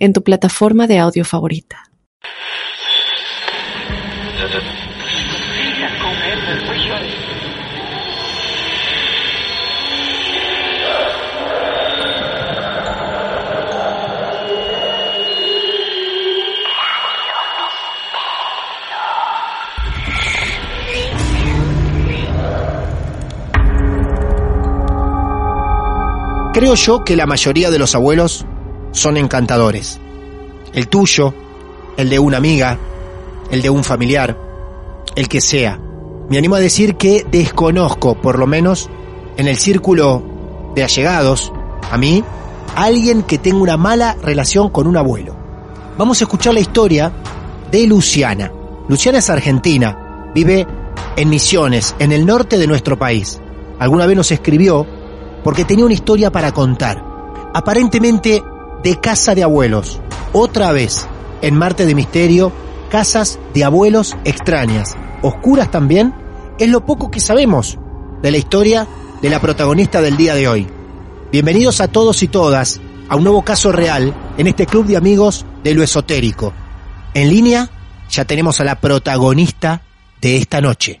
en tu plataforma de audio favorita. Creo yo que la mayoría de los abuelos son encantadores. El tuyo, el de una amiga, el de un familiar, el que sea. Me animo a decir que desconozco, por lo menos en el círculo de allegados, a mí, alguien que tenga una mala relación con un abuelo. Vamos a escuchar la historia de Luciana. Luciana es argentina, vive en Misiones, en el norte de nuestro país. Alguna vez nos escribió porque tenía una historia para contar. Aparentemente de casa de abuelos. Otra vez, en Marte de Misterio, casas de abuelos extrañas, oscuras también, es lo poco que sabemos de la historia de la protagonista del día de hoy. Bienvenidos a todos y todas a un nuevo caso real en este club de amigos de lo esotérico. En línea ya tenemos a la protagonista de esta noche.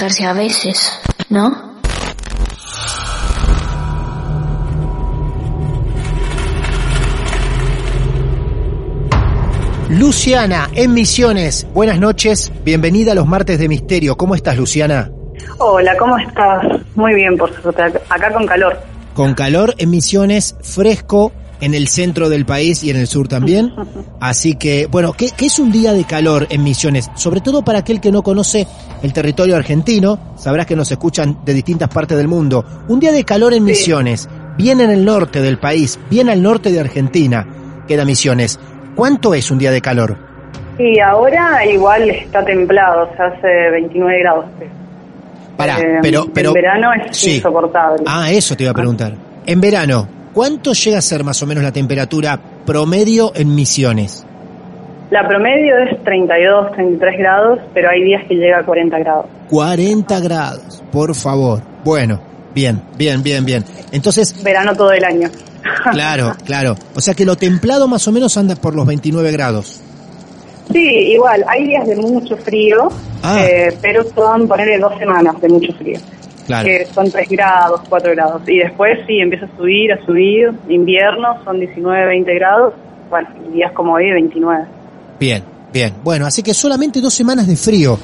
a veces, ¿no? Luciana, en Misiones. Buenas noches, bienvenida a los martes de Misterio. ¿Cómo estás, Luciana? Hola, ¿cómo estás? Muy bien, por suerte. Acá con calor. Con calor en Misiones, fresco en el centro del país y en el sur también. Así que, bueno, ¿qué, es un día de calor en Misiones? Sobre todo para aquel que no conoce el territorio argentino, sabrás que nos escuchan de distintas partes del mundo. Un día de calor en Misiones, bien en el norte del país, bien al norte de Argentina, queda Misiones. ¿Cuánto es un día de calor? Y ahora igual está templado, o sea, hace 29 grados. Pará, Eh, pero, pero... En verano es sí. insoportable. Ah, eso te iba a preguntar. En verano, ¿cuánto llega a ser más o menos la temperatura promedio en Misiones? La promedio es 32, 33 grados, pero hay días que llega a 40 grados. 40 grados, por favor. Bueno, bien, bien, bien, bien. Entonces, Verano todo el año. claro, claro. O sea que lo templado más o menos anda por los 29 grados. Sí, igual, hay días de mucho frío, Ah. eh, pero son, ponerle dos semanas de mucho frío. Claro. Que son 3 grados, 4 grados. Y después sí, empieza a subir, a subir. Invierno son 19, 20 grados. Bueno, días como hoy, 29. Bien, bien. Bueno, así que solamente dos semanas de frío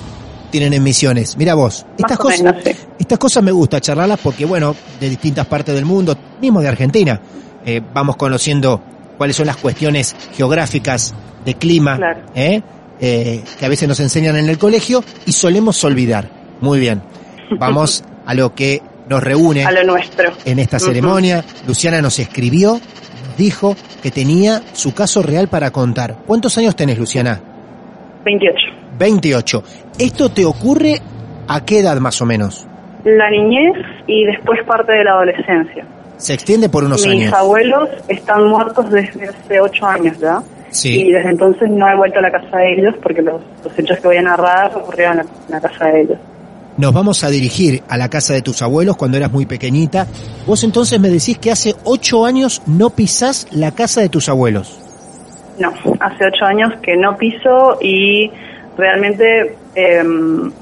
tienen en Misiones. Mira vos, estas cosas, menos, sí. estas cosas me gusta charlarlas porque, bueno, de distintas partes del mundo, mismo de Argentina, eh, vamos conociendo cuáles son las cuestiones geográficas de clima, Claro. ¿eh? Eh, que a veces nos enseñan en el colegio y solemos olvidar. Muy bien. Vamos a lo que nos reúne A lo nuestro. en esta ceremonia. Luciana nos escribió, dijo que tenía su caso real para contar. ¿Cuántos años tenés, Luciana? 28. 28. ¿Esto te ocurre a qué edad más o menos? La niñez y después parte de la adolescencia. Se extiende por unos Mis años. abuelos están muertos desde hace 8 años ya. Sí. Y desde entonces no he vuelto a la casa de ellos porque los, los hechos que voy a narrar ocurrieron en la, en la casa de ellos. Nos vamos a dirigir a la casa de tus abuelos cuando eras muy pequeñita. Vos entonces me decís que hace ocho años no pisás la casa de tus abuelos. No, hace ocho años que no piso y realmente em,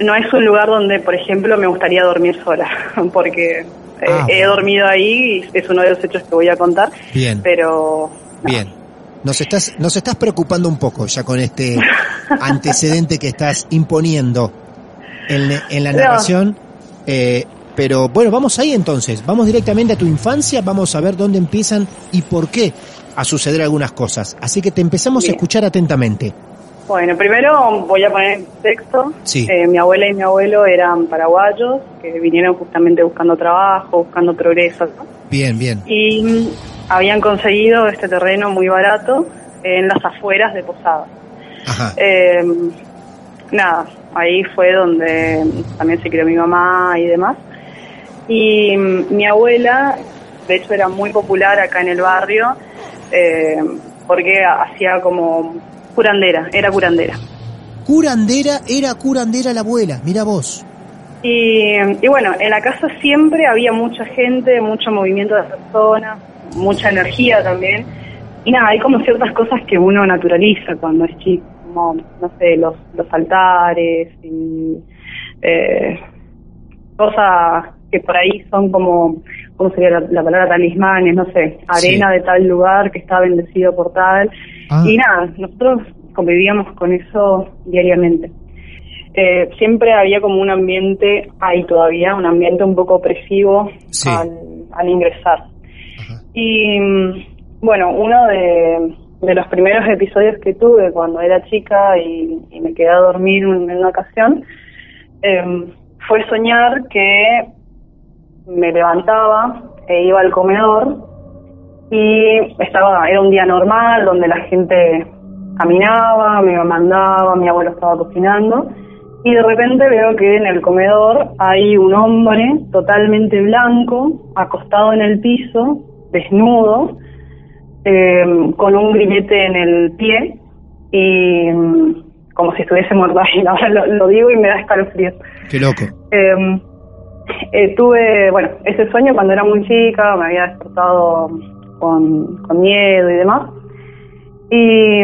no es un lugar donde, por ejemplo, me gustaría dormir sola, porque eh, Ah, he bueno. dormido ahí y es uno de los hechos que voy a contar. Bien. Pero no. Bien. Nos estás, nos estás preocupando un poco ya con este antecedente que estás imponiendo en, en la narración. Eh, pero bueno, vamos ahí entonces. Vamos directamente a tu infancia, vamos a ver dónde empiezan y por qué a suceder algunas cosas. Así que te empezamos a escuchar atentamente. Bueno, primero voy a poner texto. Sí. Eh, mi abuela y mi abuelo eran paraguayos que vinieron justamente buscando trabajo, buscando progreso. ¿no? Bien, bien. Y mm, habían conseguido este terreno muy barato en las afueras de Posada. Ajá. Eh, nada, ahí fue donde también se crió mi mamá y demás. Y mm, mi abuela, de hecho, era muy popular acá en el barrio eh, porque hacía como curandera, era curandera. Curandera, era curandera la abuela, mira vos. Y, y bueno, en la casa siempre había mucha gente, mucho movimiento de personas, mucha energía también. Y nada, hay como ciertas cosas que uno naturaliza cuando es chico, como, no sé, los, los altares y eh, cosas que por ahí son como, ¿cómo sería la, la palabra? Talismanes, no sé, arena de tal lugar que está bendecido por tal. Ah. Y nada, nosotros convivíamos con eso diariamente. Eh, siempre había como un ambiente, hay todavía, un ambiente un poco opresivo Sí. al, al ingresar. Ajá. Y mm, bueno, uno de, de los primeros episodios que tuve cuando era chica y, me quedé a dormir en una ocasión, em, fue soñar que me levantaba e iba al comedor y estaba era un día normal donde la gente caminaba, mi mamá andaba, mi abuelo estaba cocinando y de repente veo que en el comedor hay un hombre totalmente blanco acostado en el piso, desnudo, eh, con un grillete en el pie y mm, como si estuviese muerto ahí. Ahora lo, lo digo y me da escalofríos. Qué loco. Eh, eh, tuve, bueno, ese sueño cuando era muy chica, me había despertado con, con miedo y demás. Y,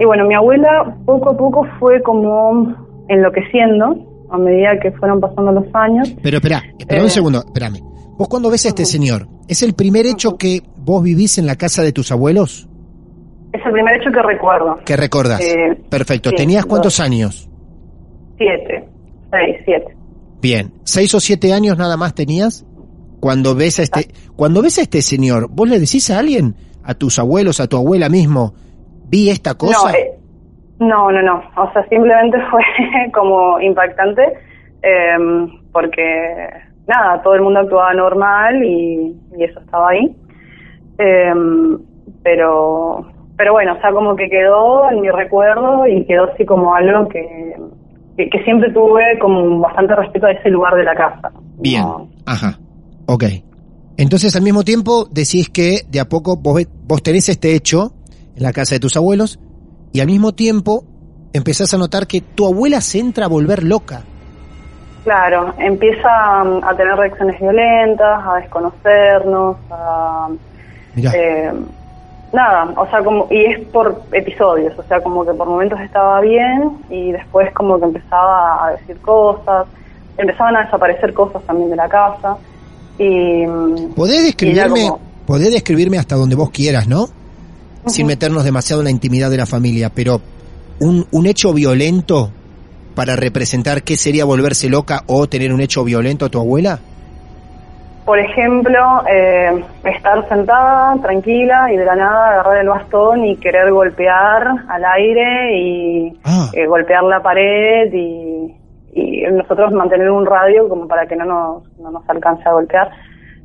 y bueno, mi abuela poco a poco fue como enloqueciendo a medida que fueron pasando los años. Pero espera, espera Eh. un segundo, espérame. Vos cuando ves a este señor, ¿es el primer hecho que vos vivís en la casa de tus abuelos? Es el primer hecho que recuerdo. ¿Qué recordás? Eh, Perfecto. ¿Tenías cuántos dos. años? Siete, seis, siete. Bien. ¿Seis o siete años nada más tenías? Cuando ves a este, cuando ves a este señor, ¿vos le decís a alguien, a tus abuelos, a tu abuela mismo, vi esta cosa? No, eh, no, no, no. O sea, simplemente fue como impactante eh, porque, nada, todo el mundo actuaba normal y, y eso estaba ahí. Eh, pero, pero bueno, o sea, como que quedó en mi recuerdo y quedó así como algo que, que, que siempre tuve como bastante respeto a ese lugar de la casa. Bien. No, Ajá. Ok. Entonces al mismo tiempo decís que de a poco vos, vos tenés este hecho en la casa de tus abuelos y al mismo tiempo empezás a notar que tu abuela se entra a volver loca. Claro, empieza mm, a tener reacciones violentas, a desconocernos, a... Mirá. Eh, nada, o sea, como, y es por episodios, o sea, como que por momentos estaba bien y después como que empezaba a decir cosas, empezaban a desaparecer cosas también de la casa y... mm, ¿Podés describirme, como- podés describirme hasta donde vos quieras, ¿no? Sin meternos demasiado en la intimidad de la familia, pero un, un hecho violento para representar qué sería volverse loca o tener un hecho violento a tu abuela? Por ejemplo, eh, estar sentada, tranquila, y de la nada agarrar el bastón y querer golpear al aire y Ah. eh, golpear la pared y, y nosotros mantener un radio como para que no nos, no nos alcance a golpear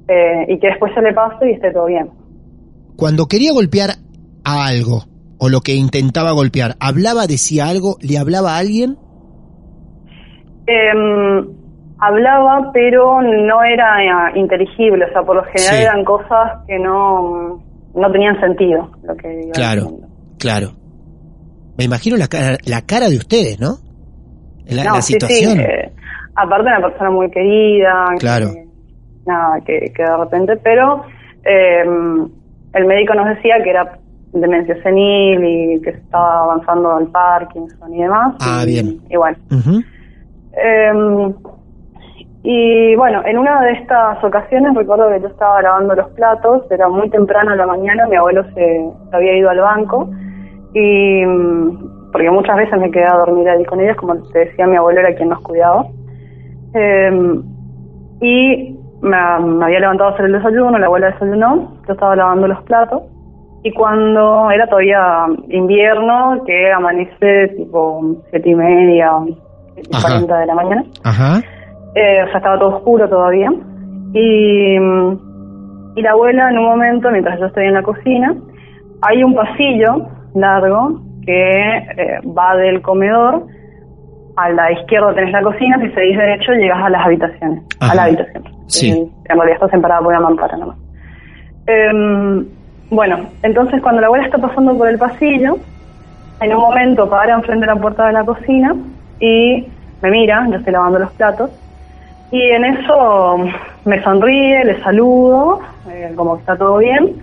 eh, y que después se le pase y esté todo bien. Cuando quería golpear a algo, o lo que intentaba golpear, ¿hablaba, decía algo, le hablaba a alguien? Eh, hablaba, pero no era eh, inteligible, o sea, por lo general Sí. eran cosas que no, no tenían sentido. Lo que iba Claro, claro. Me imagino la cara, la cara de ustedes, ¿no? La, No, la sí, situación. sí, eh, aparte una persona muy querida. Claro. Que, nada, que, que de repente, pero eh, el médico nos decía que era demencia senil y que estaba avanzando al Parkinson y demás. Ah, y, bien. Y bueno. Eh, y bueno, en una de estas ocasiones recuerdo que yo estaba lavando los platos, era muy temprano en la mañana, mi abuelo se, había ido al banco y mm, porque muchas veces me quedaba a dormir ahí con ellos, como te decía, mi abuelo era quien nos cuidaba. Eh, y me, me había levantado a hacer el desayuno, la abuela desayunó, yo estaba lavando los platos y cuando era todavía invierno, que amanece tipo siete y media, siete y Ajá. cuarenta de la mañana, Ajá. eh, o sea, estaba todo oscuro todavía. Y, y la abuela, en un momento, mientras yo estoy en la cocina, hay un pasillo largo que eh, va del comedor. A la izquierda tenés la cocina, si seguís derecho llegas a las habitaciones. Ajá. A la habitación. Sí. Eh, En realidad está separada por una mampara nomás. Em, bueno, entonces cuando la abuela está pasando por el pasillo, en un momento para enfrente de la puerta de la cocina y me mira, yo estoy lavando los platos, y en eso me sonríe, le saludo, eh, como que está todo bien,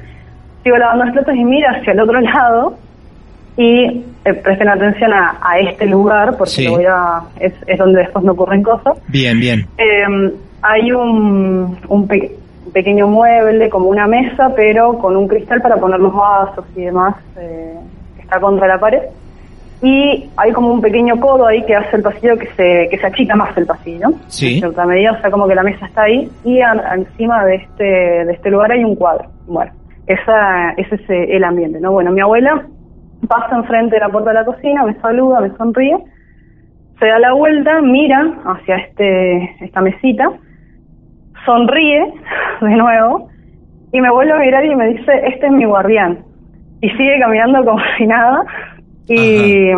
sigo lavando los platos y mira hacia el otro lado y eh, presten atención a, a este lugar porque Sí. lo voy a, es, es donde después me ocurren cosas. Bien, bien. Eh, hay un, un pe- pequeño mueble, como una mesa, pero con un cristal para poner los vasos y demás, eh, que está contra la pared. Y hay como un pequeño codo ahí que hace el pasillo que se, que se achica más el pasillo. Sí. En cierta medida, o sea, como que la mesa está ahí y a- encima de este, de este lugar hay un cuadro. Bueno, esa, ese es eh, el ambiente, ¿no? Bueno, mi abuela pasa enfrente de la puerta de la cocina, me saluda, me sonríe, se da la vuelta, mira hacia este esta mesita, sonríe de nuevo y me vuelve a mirar y me dice, este es mi guardián. Y sigue caminando como si nada. Y,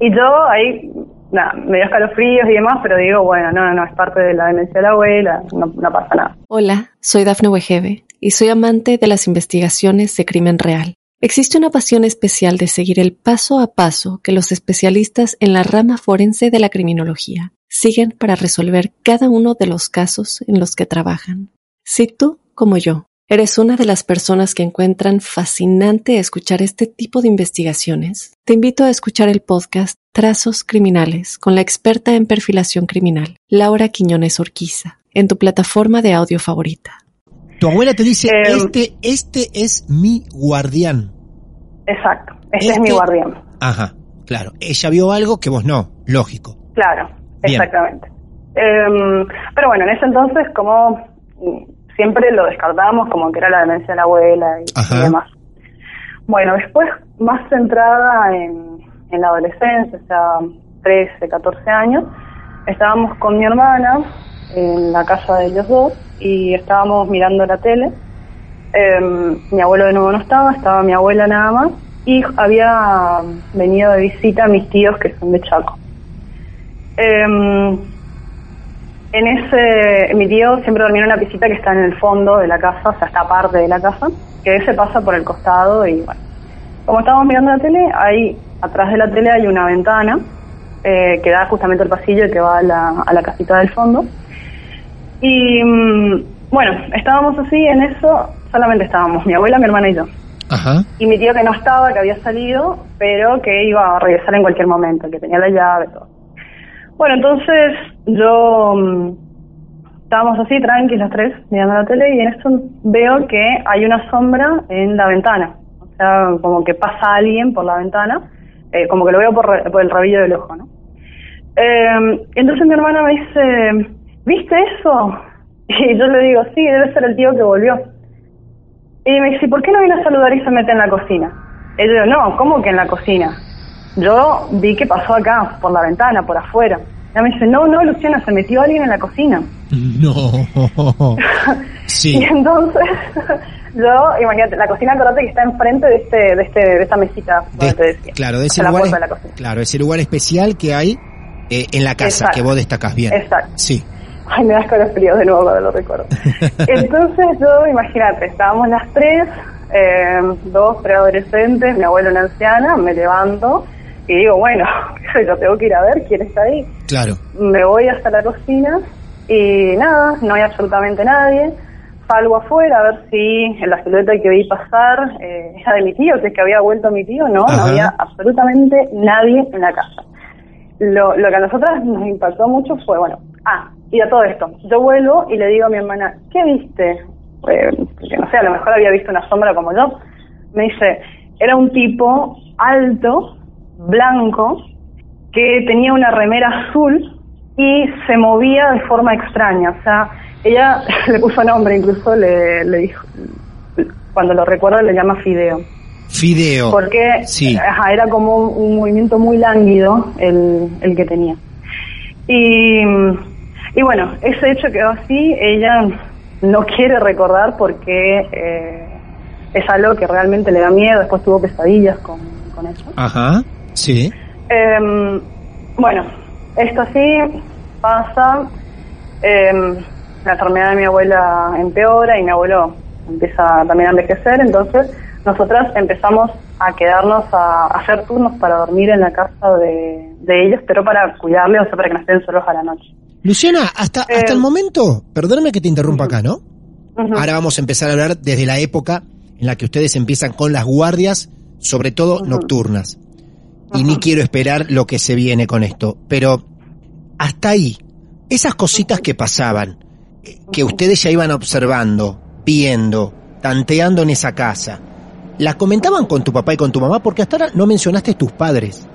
y yo ahí, nada, me dio escalofríos y demás, pero digo, bueno, no, no, es parte de la demencia de la abuela, no, no pasa nada. Hola, soy Dafne Wegebe y soy amante de las investigaciones de crimen real. Existe una pasión especial de seguir el paso a paso que los especialistas en la rama forense de la criminología siguen para resolver cada uno de los casos en los que trabajan. Si tú, como yo, eres una de las personas que encuentran fascinante escuchar este tipo de investigaciones, te invito a escuchar el podcast Trazos Criminales con la experta en perfilación criminal, Laura Quiñones Orquiza, en tu plataforma de audio favorita. Tu abuela te dice, Eh, este, este es mi guardián. Exacto, este, es Este- mi guardián. Ajá, claro. Ella vio algo que vos no, lógico. Claro, Bien. exactamente. Em, pero bueno, en ese entonces, como siempre lo descartábamos como que era la demencia de la abuela y, demás. Bueno, después, más centrada en, en la adolescencia, o sea, 13, 14 años, estábamos con mi hermana en la casa de ellos dos y estábamos mirando la tele. Em, mi abuelo de nuevo no estaba, estaba mi abuela nada más y había venido de visita a mis tíos que son de Chaco. Em, en ese, mi tío siempre dormía en una piscita que está en el fondo de la casa, o sea, está aparte de la casa, que se pasa por el costado y bueno. Como estábamos mirando la tele, ahí atrás de la tele hay una ventana eh, que da justamente al pasillo y que va a la, a la casita del fondo. Y mm, bueno, estábamos así en eso, solamente estábamos mi abuela, mi hermana y yo. Ajá. Y mi tío que no estaba, que había salido, pero que iba a regresar en cualquier momento, que tenía la llave, todo. Bueno, entonces yo mm, estábamos así, tranquilos los tres, mirando la tele, y en esto veo que hay una sombra en la ventana. O sea, como que pasa alguien por la ventana, eh, como que lo veo por, por el rabillo del ojo, ¿no? Eh, entonces mi hermana me dice, ¿viste eso? Y yo le digo, sí, debe ser el tío que volvió. Y me dice, ¿por qué no viene a saludar y se mete en la cocina? Y yo no, ¿cómo que en la cocina? Yo vi que pasó acá, por la ventana, por afuera. Y ella me dice, no, no, Luciana, se metió alguien en la cocina. No. Sí. Y entonces, yo, imagínate, la cocina, acordate que está enfrente de este, de este, de esta mesita, De- te decía. claro, de ese lugar, de la es- cocina. claro, ese lugar especial que hay eh, en la casa, Exacto. que vos destacás bien. Exacto. Sí. Ay, me da escalofríos de nuevo cuando lo recuerdo. Entonces yo, imagínate, estábamos las tres, eh, dos preadolescentes, mi abuela una anciana, me levanto y digo, bueno, yo tengo que ir a ver quién está ahí. Claro. Me voy hasta la cocina y nada, no hay absolutamente nadie. salgo afuera a ver si en la silueta que vi pasar eh, era de mi tío, que es que había vuelto mi tío, no, Ajá. no había absolutamente nadie en la casa. Lo, lo que a nosotras nos impactó mucho fue, bueno, ah, y a todo esto, yo vuelvo y le digo a mi hermana, ¿qué viste? Eh, que no sé, a lo mejor había visto una sombra como yo. Me dice, era un tipo alto, blanco, que tenía una remera azul y se movía de forma extraña. O sea, ella le puso nombre, incluso le, le dijo, cuando lo recuerda le llama Fideo. Fideo. Porque Sí. ajá, era como un, un movimiento muy lánguido el, el que tenía. Y, y bueno, ese hecho quedó así. Ella no quiere recordar porque eh, es algo que realmente le da miedo. Después tuvo pesadillas con, con eso. Ajá. Sí. Em, bueno, esto sí pasa. em, la enfermedad de mi abuela empeora y mi abuelo empieza también a envejecer. Entonces, nosotras empezamos a quedarnos a, a hacer turnos para dormir en la casa de, de ellos, pero para cuidarles, o sea, para que no estén solos a la noche. Luciana, hasta, Eh, hasta el momento, perdóname que te interrumpa acá, ¿no? Ahora vamos a empezar a hablar desde la época en la que ustedes empiezan con las guardias, sobre todo nocturnas. Y ni quiero esperar lo que se viene con esto. Pero hasta ahí, esas cositas que pasaban, que ustedes ya iban observando, viendo, tanteando en esa casa, ¿las comentaban con tu papá y con tu mamá? Porque hasta ahora no mencionaste tus padres.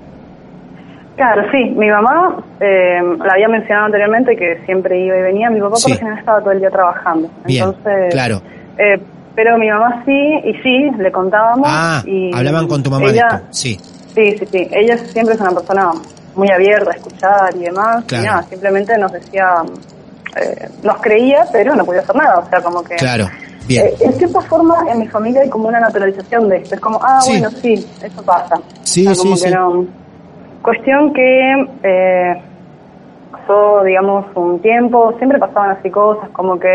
Claro, sí. Mi mamá, eh, la había mencionado anteriormente que siempre iba y venía. Mi papá Sí. por lo general estaba todo el día trabajando. Bien, Entonces, claro. eh, pero mi mamá sí, y sí, le contábamos. Ah, y hablaban con tu mamá de esto. Sí, Sí, sí, sí. Ella siempre es una persona muy abierta a escuchar y demás. Claro. Y nada, simplemente nos decía, eh, nos creía, pero no podía hacer nada. O sea, como que... claro. Bien. Eh, en cierta forma, en mi familia hay como una naturalización de esto. Es como, ah, Sí. bueno, sí, eso pasa. Sí, O sea, como sí, que sí. no. Cuestión que eh, pasó, digamos, un tiempo, siempre pasaban así cosas, como que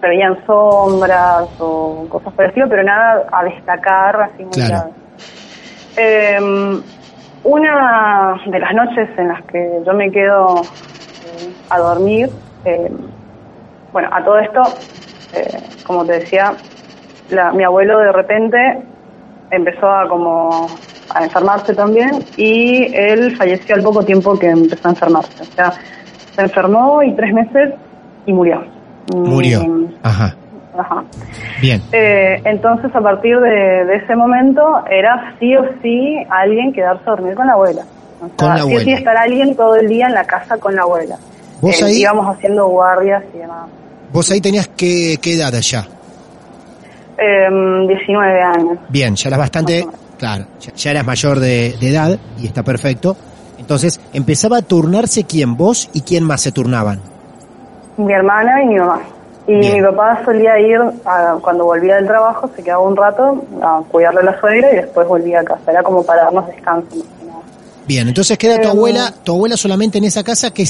se veían sombras o cosas por el estilo, pero nada a destacar así muy Claro. grave. Eh, una de las noches en las que yo me quedo eh, a dormir, eh, bueno, a todo esto, eh, como te decía, la- mi abuelo de repente empezó a como a enfermarse también y él falleció al poco tiempo que empezó a enfermarse. O sea, se enfermó y tres meses y murió. Murió. Mm, Ajá. Ajá. Bien. Eh, entonces, a partir de, de ese momento, era sí o sí alguien quedarse a dormir con la abuela. O sea, Con la sí o sí abuela. estar alguien todo el día en la casa con la abuela. ¿Vos Eh, ahí? Íbamos haciendo guardias y demás. Vos ahí tenías qué, qué edad ya. Eh, 19 años. Bien, ya eras bastante, claro, ya, ya eras mayor de, de edad y está perfecto. Entonces, empezaba a turnarse quién, vos y quién más se turnaban. Mi hermana y mi mamá. Y Bien. mi papá solía ir, a- cuando volvía del trabajo, se quedaba un rato a cuidarle a la suegra y después volvía a casa. Era como para darnos descanso. Bien, entonces queda tu Eh, abuela, tu abuela solamente en esa casa que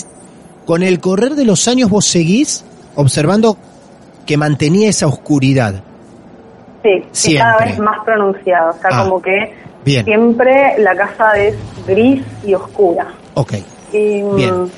con el correr de los años vos seguís observando que mantenía esa oscuridad. Sí, y cada Siempre. vez más pronunciado. O sea, Ah, como que bien. siempre la casa es gris y oscura. Ok, Y, mm, Bien.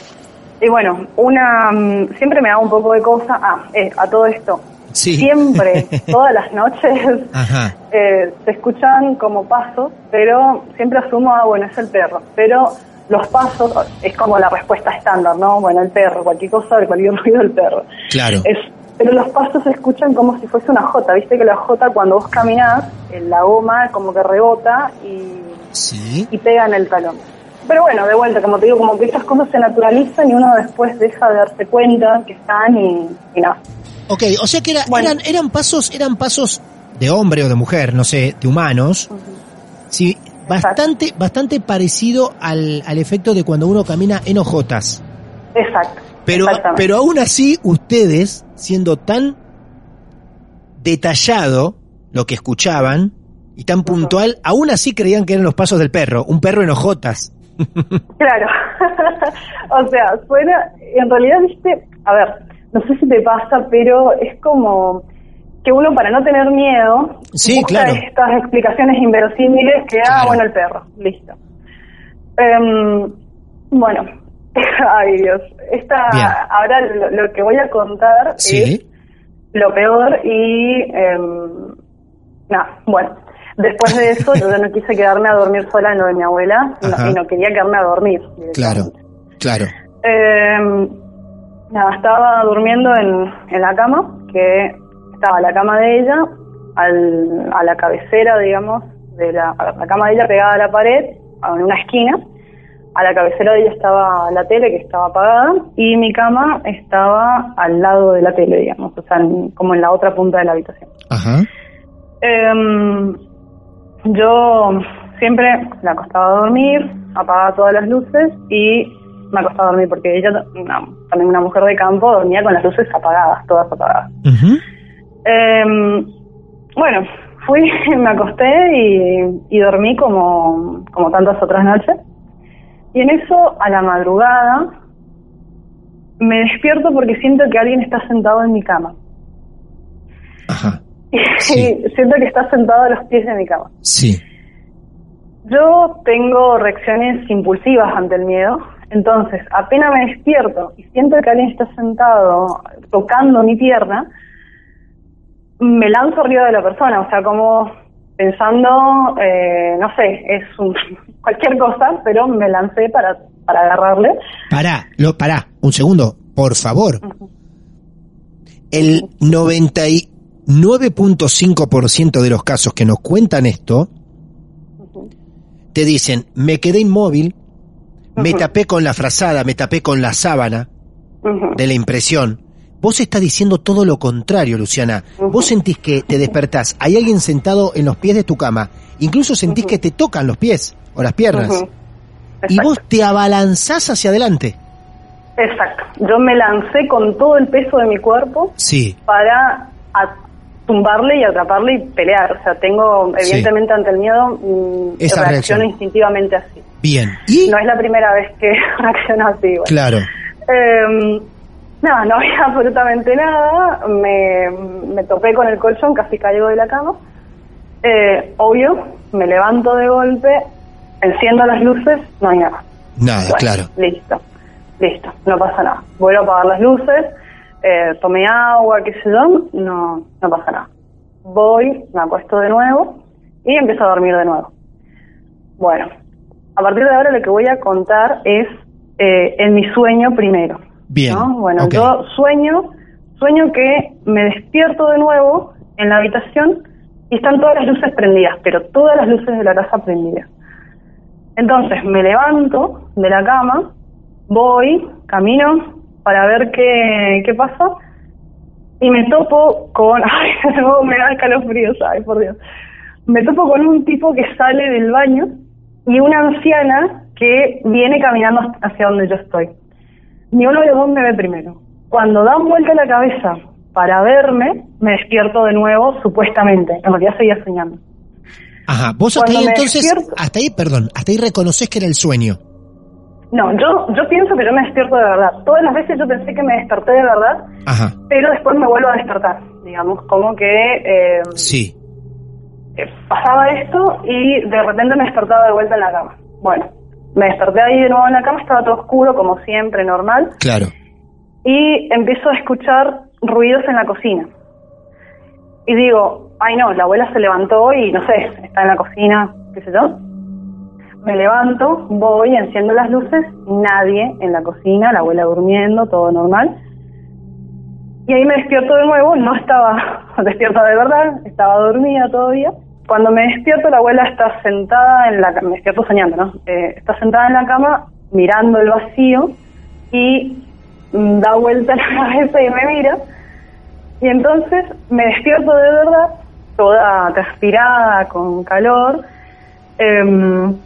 Y bueno, una mm, siempre me da un poco de cosa. Ah, eh, a todo esto. Sí. Siempre, todas las noches, ajá, eh, se escuchan como pasos, pero siempre asumo, ah, bueno, es el perro. Pero los pasos es como la respuesta estándar, ¿no? Bueno, el perro, cualquier cosa, cualquier ruido, el perro. claro. Es, pero los pasos se escuchan como si fuese una jota. Viste que la jota cuando vos caminás, la goma como que rebota y, Sí, y pega en el talón. Pero bueno, de vuelta, como te digo, como que estas cosas se naturalizan y uno después deja de darse cuenta que están y, y nada. ok, o sea que era- Bueno. eran, eran pasos, eran pasos de hombre o de mujer, no sé, de humanos, sí, bastante, bastante parecido al, al efecto de cuando uno camina en ojotas. Exacto. Pero, pero aún así, ustedes, siendo tan detallado lo que escuchaban y tan puntual, aún así creían que eran los pasos del perro, un perro en ojotas. Claro. o sea, suena, en realidad, viste, a ver, no sé si te pasa, pero es como que uno para no tener miedo Sí, busca claro. estas explicaciones inverosímiles que, ah, bueno, el perro, listo. Em, bueno, ay Dios, esta, Bien. ahora lo, lo que voy a contar es Sí, lo peor y nada, bueno, después de eso yo ya no quise quedarme a dormir sola en lo de mi abuela no- y no quería quedarme a dormir. Claro, claro. Eh, nada, estaba durmiendo en, en la cama, que estaba la cama de ella, al, a la cabecera, digamos, de la, a la cama de ella pegada a la pared, en una esquina. A la cabecera de ella estaba la tele, que estaba apagada, y mi cama estaba al lado de la tele, digamos, o sea, en- como en la otra punta de la habitación. Ajá. Em, yo siempre la acostaba a dormir, apagaba todas las luces y me acostaba a dormir porque ella, también una mujer de campo, dormía con las luces apagadas, todas apagadas. Em, bueno, fui, me acosté y, y dormí como, como tantas otras noches. Y en eso, a la madrugada, me despierto porque siento que alguien está sentado en mi cama. Ajá. Y siento que está sentado a los pies de mi cama. Sí. Yo tengo reacciones impulsivas ante el miedo, entonces apenas me despierto y siento que alguien está sentado tocando mi pierna, me lanzo arriba de la persona, o sea, como pensando, eh, no sé, es un- cualquier cosa, pero me lancé para, para agarrarle. Pará, lo, pará, un segundo, por favor. El 99.5% de los casos que nos cuentan esto, te dicen, me quedé inmóvil, me tapé con la frazada, me tapé con la sábana de la impresión. Vos estás diciendo todo lo contrario, Luciana. Vos sentís que te despertás, hay alguien sentado en los pies de tu cama, incluso sentís que te tocan los pies o las piernas, y vos te abalanzás hacia adelante. Exacto. Yo me lancé con todo el peso de mi cuerpo Sí, para a- tumbarle y atraparle y pelear. O sea, tengo, Sí. evidentemente, ante el miedo, mm, Esa reacciono reacción. instintivamente así. bien. ¿Y? No es la primera vez que reacciono así. Claro. Eh, nada, no había absolutamente nada. Me, me topé con el colchón, casi caigo de la cama. Eh, obvio, me levanto de golpe, enciendo las luces, no hay nada. Nada, Bueno, claro. Listo, listo, no pasa nada. Vuelvo a apagar las luces, eh, tomé agua, qué sé yo, no, no pasa nada. Voy, me acuesto de nuevo y empiezo a dormir de nuevo. Bueno, a partir de ahora lo que voy a contar es eh, en mi sueño primero. Bien. ¿no? Bueno, yo sueño, sueño que me despierto de nuevo en la habitación y están todas las luces prendidas, pero todas las luces de la casa prendidas. Entonces me levanto de la cama, voy, camino para ver qué, qué pasa y me topo con... Ay, me da escalofríos, ay, por Dios. Me topo con un tipo que sale del baño y una anciana que viene caminando hacia donde yo estoy. Ni uno de los dos me ve primero. Cuando dan vuelta la cabeza para verme, me despierto de nuevo, supuestamente. En realidad seguía soñando. Ajá, vos hasta Cuando ahí entonces, despierto- hasta ahí, perdón, hasta ahí reconoces que era el sueño. No, yo, yo pienso que yo me despierto de verdad. Todas las veces yo pensé que me desperté de verdad, Ajá, pero después me vuelvo a despertar. Digamos, como que eh, sí. eh, pasaba esto y de repente me despertaba de vuelta en la cama. Bueno, me desperté ahí de nuevo en la cama, estaba todo oscuro, como siempre, normal. Claro. y empiezo a escuchar ruidos en la cocina. Y digo, ay no, la abuela se levantó y no sé, está en la cocina, qué sé yo. Me levanto, voy, enciendo las luces, nadie en la cocina, la abuela durmiendo, todo normal. Y ahí me despierto de nuevo, no estaba despierta de verdad, estaba dormida todavía. Cuando me despierto, la abuela está sentada en la cama, me despierto soñando, ¿no? Eh, está sentada en la cama, mirando el vacío y mm, da vuelta la cabeza y me mira. Y entonces me despierto de verdad, toda transpirada, con calor. Em,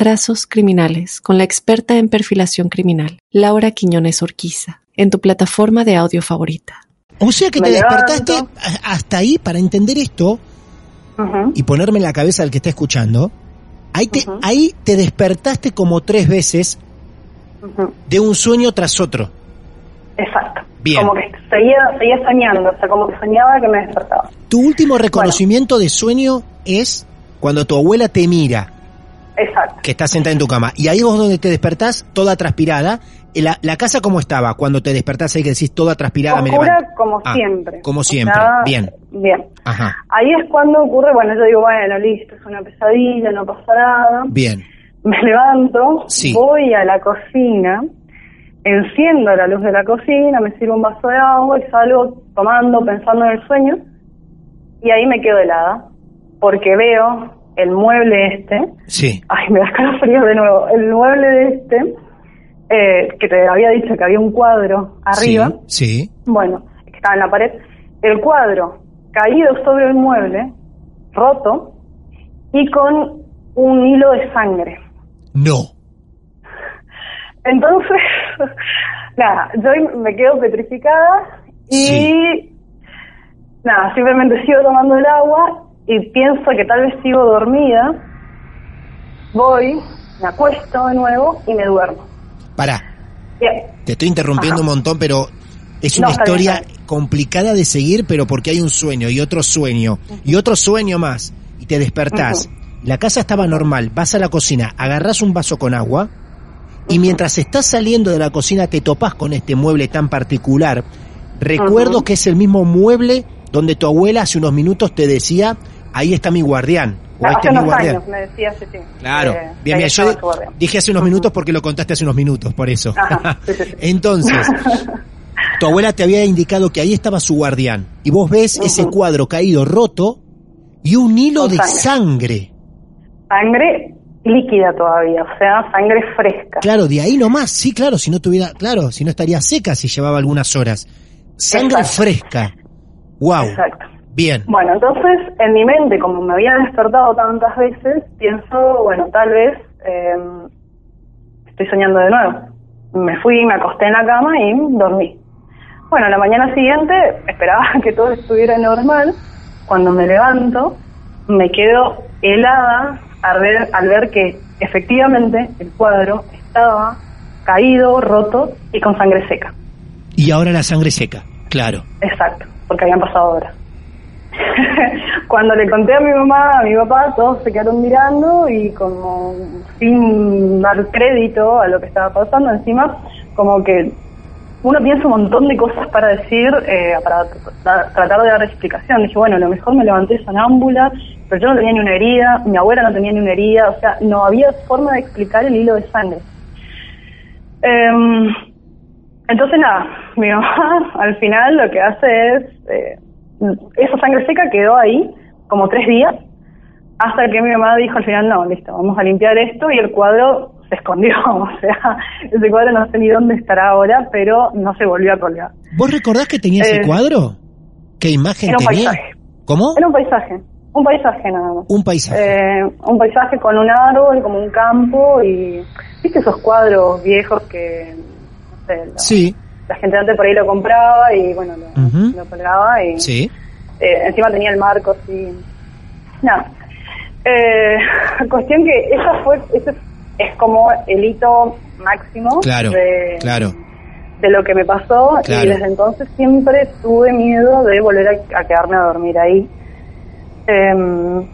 Trazos Criminales con la experta en perfilación criminal, Laura Quiñones Orquiza, en tu plataforma de audio favorita. O sea que Me te levanto. despertaste hasta ahí para entender esto y ponerme en la cabeza al que está escuchando. Ahí te, Ujú. ahí te despertaste como tres veces de un sueño tras otro. Exacto. Bien. Como que seguía, seguía soñando, o sea, como que soñaba que me despertaba. Tu último reconocimiento de sueño es cuando tu abuela te mira, Exacto. que estás sentada en tu cama. Y ahí vos donde te despertás, toda transpirada. La, la casa cómo estaba cuando te despertás ahí que decís toda transpirada, me levanto. como Ah, siempre. Como O siempre, sea, bien. Bien. Ajá, Ahí es cuando ocurre, bueno, yo digo, bueno, listo, es una pesadilla, no pasa nada. bien. Me levanto, Sí. voy a la cocina, enciendo la luz de la cocina, me sirvo un vaso de agua y salgo tomando, pensando en el sueño. Y ahí me quedo helada, porque veo el mueble este, Sí, ay, me da frío de nuevo, el mueble de este, eh, que te había dicho que había un cuadro arriba, sí, sí. bueno, que estaba en la pared, el cuadro caído sobre el mueble, roto, y con un hilo de sangre. No. Entonces, nada, yo me quedo petrificada y Sí. nada, simplemente sigo tomando el agua y pienso que tal vez sigo dormida. Voy, me acuesto de nuevo y me duermo. Pará, Bien, te estoy interrumpiendo Ajá. un montón, pero es una historia complicada de seguir, pero porque hay un sueño y otro sueño y otro sueño más y te despertás. La casa estaba normal, vas a la cocina, agarrás un vaso con agua y mientras estás saliendo de la cocina te topás con este mueble tan particular. Recuerdo que es el mismo mueble donde tu abuela hace unos minutos te decía, ahí está mi guardián. O hace este es mi unos guardián. años me decía sí, sí. Claro, Eh, bien, bien. Yo dije hace unos minutos porque lo contaste hace unos minutos, por eso. Ajá, sí, sí, sí. Entonces, tu abuela te había indicado que ahí estaba su guardián. Y vos ves ese cuadro caído, roto, y un hilo Con de sangre. sangre. Sangre líquida todavía, o sea, sangre fresca. Claro, de ahí nomás. Sí, claro, si no tuviera, claro, si no estaría seca si llevaba algunas horas. Sangre Exacto. fresca. Wow. Exacto. Bien. Bueno, entonces en mi mente, como me había despertado tantas veces, pienso, bueno, tal vez eh, estoy soñando de nuevo. Me fui, me acosté en la cama y dormí. Bueno, la mañana siguiente esperaba que todo estuviera normal. Cuando me levanto, me quedo helada al ver, al ver que efectivamente el cuadro estaba caído, roto y con sangre seca. Y ahora la sangre seca. Claro. Exacto, porque habían pasado horas. Cuando le conté a mi mamá, a mi papá, todos se quedaron mirando y como sin dar crédito a lo que estaba pasando, encima como que uno piensa un montón de cosas para decir, eh, para tra- tratar de dar explicación. Dije, bueno, a lo mejor me levanté sonámbula, pero yo no tenía ni una herida, mi abuela no tenía ni una herida, o sea, no había forma de explicar el hilo de sangre. Em, entonces nada, mi mamá al final lo que hace es, eh, esa sangre seca quedó ahí como tres días, hasta que mi mamá dijo al final, no, listo, vamos a limpiar esto y el cuadro se escondió, o sea, ese cuadro no sé ni dónde estará ahora, pero no se volvió a colgar. ¿Vos recordás que tenía ese Eh, cuadro? ¿Qué imagen Era un tenía? paisaje. ¿Cómo? Era un paisaje, un paisaje nada más. Un paisaje. Eh, un paisaje con un árbol, como un campo y, viste esos cuadros viejos que, no sé, lo- Sí, la gente antes por ahí lo compraba y bueno, lo, lo colgaba y sí. eh, encima tenía el marco así. Nada. Eh, cuestión que esa fue, ese es como el hito máximo Claro, de, claro. de lo que me pasó Claro. y desde entonces siempre tuve miedo de volver a, a quedarme a dormir ahí. Em,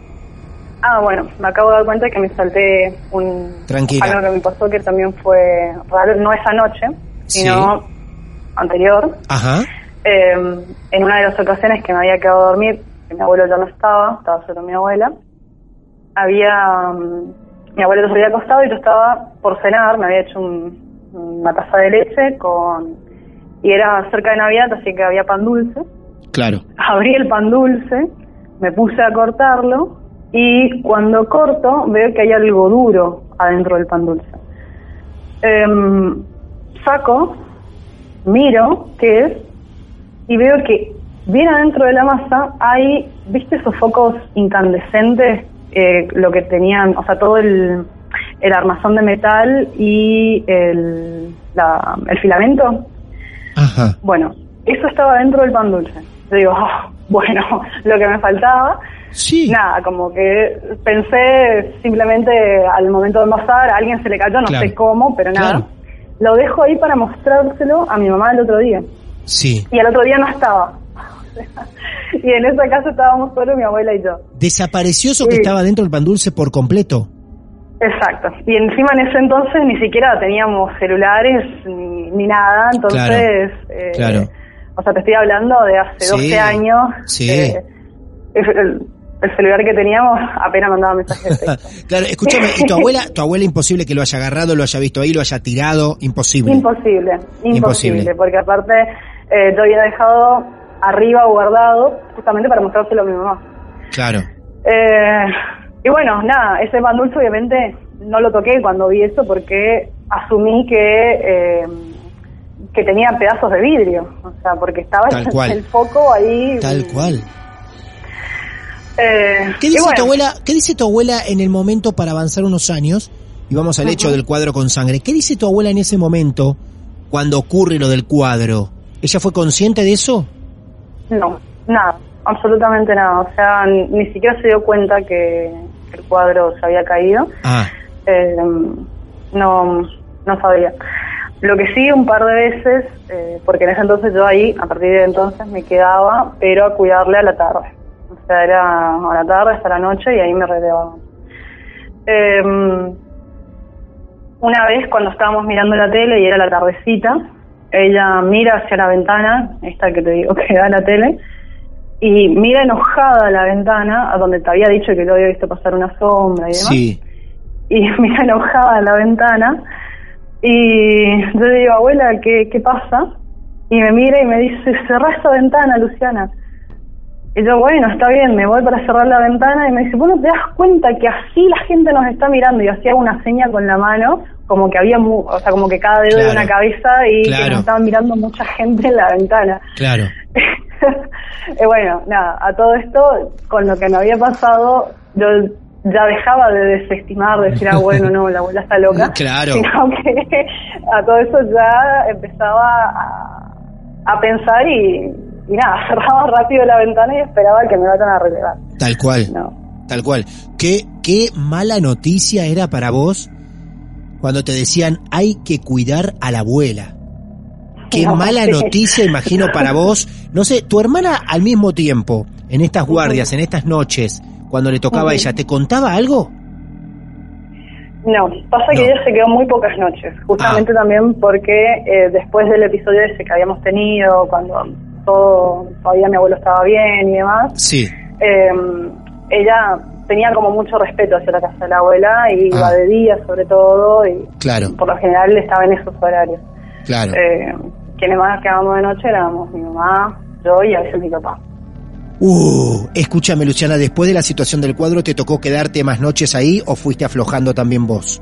ah, bueno, me acabo de dar cuenta que me salté un Tranquila. algo que me pasó que también fue raro, no esa noche, sino anterior. Ajá. Eh, en una de las ocasiones que me había quedado a dormir, que mi abuelo ya no estaba, estaba solo mi abuela, había, mm, mi abuelo se había acostado y yo estaba por cenar, me había hecho un- una taza de leche con, y era cerca de Navidad, así que había pan dulce. Claro. Abrí el pan dulce, me puse a cortarlo y cuando corto veo que hay algo duro adentro del pan dulce. Em, saco, miro qué es y veo que bien adentro de la masa hay, ¿viste esos focos incandescentes? Eh, lo que tenían, o sea, todo el, el armazón de metal y el, la- el filamento. Ajá. Bueno, eso estaba dentro del pan dulce. Yo digo, "Oh, bueno, lo que me faltaba. Sí. Nada, como que pensé simplemente al momento de envasar, a alguien se le cayó, no Claro. sé cómo, pero nada. Claro. Lo dejo ahí para mostrárselo a mi mamá el otro día. Sí. Y al otro día no estaba. y en esa casa estábamos solo mi abuela y yo. ¿Desapareció eso que estaba dentro del pan dulce por completo? Exacto. Y encima en ese entonces ni siquiera teníamos celulares ni, ni nada, entonces... eh, claro. O sea, te estoy hablando de hace Sí, 12 años. sí. eh, el, el celular que teníamos apenas mandaba mensajes de texto. claro, escúchame, ¿y tu abuela, tu abuela imposible que lo haya agarrado, lo haya visto ahí, lo haya tirado? Imposible. Imposible, imposible, Imposible. porque aparte eh, yo había dejado arriba guardado justamente para mostrárselo a mi mamá. Claro. Eh, y bueno, nada, ese pan dulce obviamente no lo toqué cuando vi eso porque asumí que eh, que tenía pedazos de vidrio, o sea, porque estaba Tal cual. el foco ahí. Tal cual. Eh, ¿Qué dice bueno, tu abuela? ¿Qué dice tu abuela en el momento para avanzar unos años? Y vamos al hecho del cuadro con sangre. ¿Qué dice tu abuela en ese momento cuando ocurre lo del cuadro? ¿Ella fue consciente de eso? No, nada, absolutamente nada. O sea, ni, ni siquiera se dio cuenta que, que el cuadro se había caído. Ah, Eh, no, no sabía. Lo que sí, un par de veces, eh, porque en ese entonces yo ahí, a partir de entonces, me quedaba, pero a cuidarle a la tarde. Sea, era a la tarde hasta la noche y ahí me relevaban. Eh, una vez, cuando estábamos mirando la tele y era la tardecita, ella mira hacia la ventana, esta que te digo que da la tele, y mira enojada a la ventana, a donde te había dicho que yo había visto pasar una sombra y demás sí. y mira enojada a la ventana y yo le digo, abuela, ¿qué, ¿qué pasa? Y me mira y me dice, cerrá esa ventana, Luciana. Y yo, bueno, está bien, me voy para cerrar la ventana y me dice, bueno, ¿te das cuenta que así la gente nos está mirando? Y hacía una seña con la mano, como que había, mu- o sea, como que cada dedo Claro. de una cabeza y que Claro. nos estaban mirando mucha gente en la ventana. Claro. Eh, bueno, nada, a todo esto, con lo que me había pasado, yo ya dejaba de desestimar, de decir, ah, bueno, no, la abuela está loca. Claro. Sino que a todo eso ya empezaba a, a pensar y, y nada, cerraba rápido la ventana y esperaba que me vayan a relevar. Tal cual. No. Tal cual. ¿Qué, qué mala noticia era para vos cuando te decían hay que cuidar a la abuela. Qué No, mala sí. noticia, imagino, para vos. No sé, tu hermana al mismo tiempo, en estas guardias, en estas noches, cuando le tocaba a ella, ¿te contaba algo? No, pasa que ella se quedó muy pocas noches, justamente Ah. también porque eh, después del episodio ese que habíamos tenido, cuando todo todavía mi abuelo estaba bien y demás, Sí. eh, ella tenía como mucho respeto hacia la casa de la abuela y iba Ah. de día sobre todo y Claro, por lo general estaba en esos horarios. claro. Eh, quienes más quedábamos de noche éramos mi mamá, yo y a veces mi papá. Uh, escúchame, Luciana, después de la situación del cuadro, ¿te tocó quedarte más noches ahí o fuiste aflojando también vos?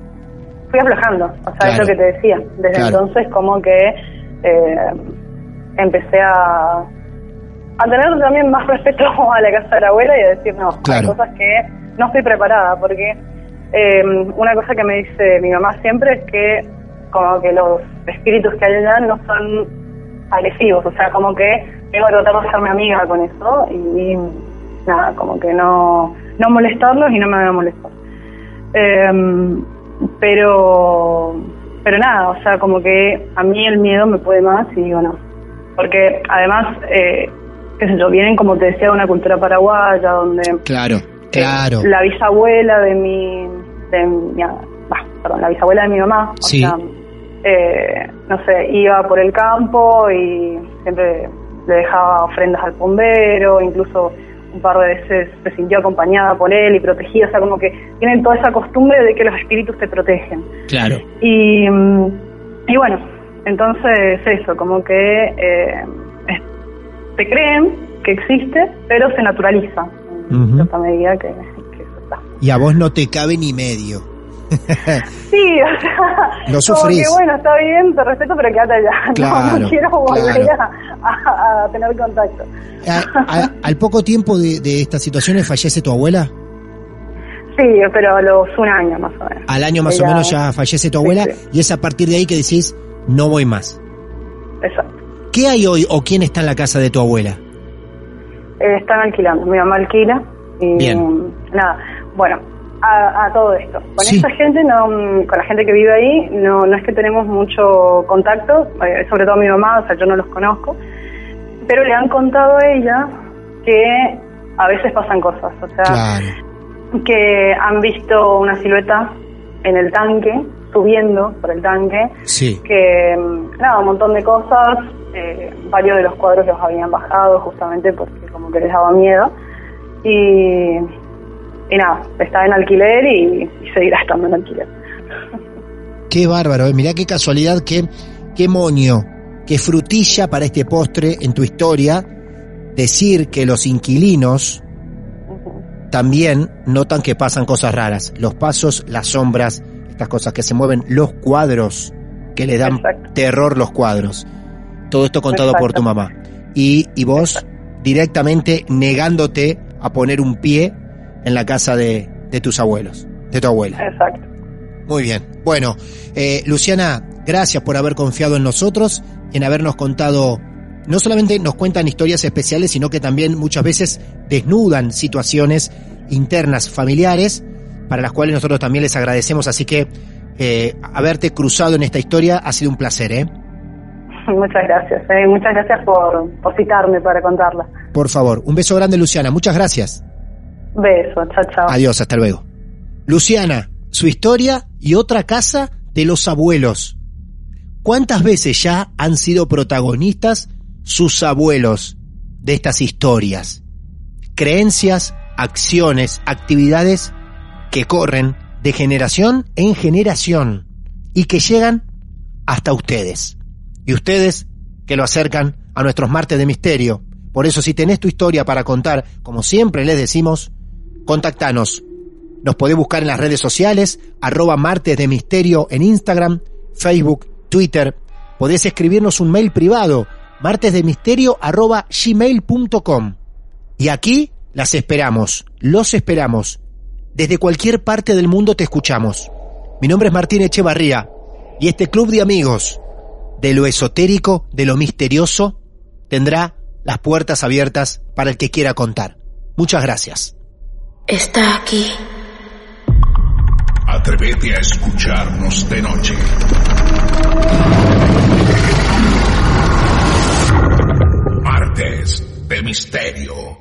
Fui aflojando, o sea, Claro. es lo que te decía. Desde Claro. entonces como que eh, empecé a, a tener también más respeto a la casa de la abuela y a decir, no, Claro. hay cosas que no estoy preparada, porque eh, una cosa que me dice mi mamá siempre es que como que los espíritus que hay allá no son agresivos, o sea, como que tengo que tratar de hacerme amiga con eso y, nada, como que no, no molestarlos y no me voy a molestar. Em, pero pero nada, o sea, como que a mí el miedo me puede más y digo no. Porque además, eh, qué sé yo, vienen como te decía de una cultura paraguaya donde Claro, eh, claro. la bisabuela de mi, de mi bah, perdón, la bisabuela de mi mamá, o Sí. sea, eh, no sé, iba por el campo y siempre le dejaba ofrendas al bombero, incluso un par de veces se sintió acompañada por él y protegida, o sea, como que tienen toda esa costumbre de que los espíritus te protegen. Claro. Y, mm, y bueno, entonces eso, como que eh, es- te creen que existe, pero se naturaliza en cierta medida que, que eso está. Y a vos no te cabe ni medio. Sí, o sea, Lo como sufrís. que bueno, está bien, te respeto, pero quédate allá. No, Claro, no quiero volver claro. a, a- tener contacto. A- a- al poco tiempo de, de estas situaciones fallece tu abuela. Sí, pero a los un año más o menos. Al año más o menos ya fallece tu abuela Sí, sí. y es a partir de ahí que decís, no voy más. Exacto. ¿Qué hay hoy o quién está en la casa de tu abuela? Eh, están alquilando, mi mamá alquila y Bien. nada, bueno, a, a todo esto. Con Sí. esta gente, no, con la gente que vive ahí, no, no es que tenemos mucho contacto, eh, sobre todo mi mamá, o sea, yo no los conozco, pero le han contado a ella que a veces pasan cosas, o sea, Claro. que han visto una silueta en el tanque, subiendo por el tanque, Sí. que mm, nada, un montón de cosas, eh, varios de los cuadros los habían bajado justamente porque como que les daba miedo y, y nada, está en alquiler y, y seguirá estando en alquiler. Qué bárbaro, eh. mirá qué casualidad, qué, qué moño, qué frutilla para este postre en tu historia decir que los inquilinos también notan que pasan cosas raras. Los pasos, las sombras, estas cosas que se mueven, los cuadros, que le dan Exacto. terror los cuadros. Todo esto contado por tu mamá. Y, y vos directamente negándote a poner un pie en la casa de, de tus abuelos, de tu abuela. Exacto. Muy bien. Bueno, eh, Luciana, gracias por haber confiado en nosotros, en habernos contado, no solamente nos cuentan historias especiales, sino que también muchas veces desnudan situaciones internas familiares, para las cuales nosotros también les agradecemos. Así que eh, haberte cruzado en esta historia ha sido un placer, ¿eh? Muchas gracias, eh, muchas gracias por, por citarme para contarla. Por favor, un beso grande, Luciana. Muchas gracias. Beso, chao, chao. Adiós, hasta luego. Luciana, su historia y otra casa de los abuelos. ¿Cuántas veces ya han sido protagonistas sus abuelos de estas historias? Creencias, acciones, actividades que corren de generación en generación y que llegan hasta ustedes. Y ustedes que lo acercan a nuestros martes de misterio. Por eso si tenés tu historia para contar, como siempre les decimos, contactanos. Nos podés buscar en las redes sociales, arroba martes de misterio en Instagram, Facebook, Twitter. Podés escribirnos un mail privado, martesdemisterio arroba gmail.com. Y aquí las esperamos, los esperamos. Desde cualquier parte del mundo te escuchamos. Mi nombre es Martín Echevarría y este club de amigos de lo esotérico, de lo misterioso, tendrá las puertas abiertas para el que quiera contar. Muchas gracias. Está aquí. Atrévete a escucharnos de noche. Martes de Misterio.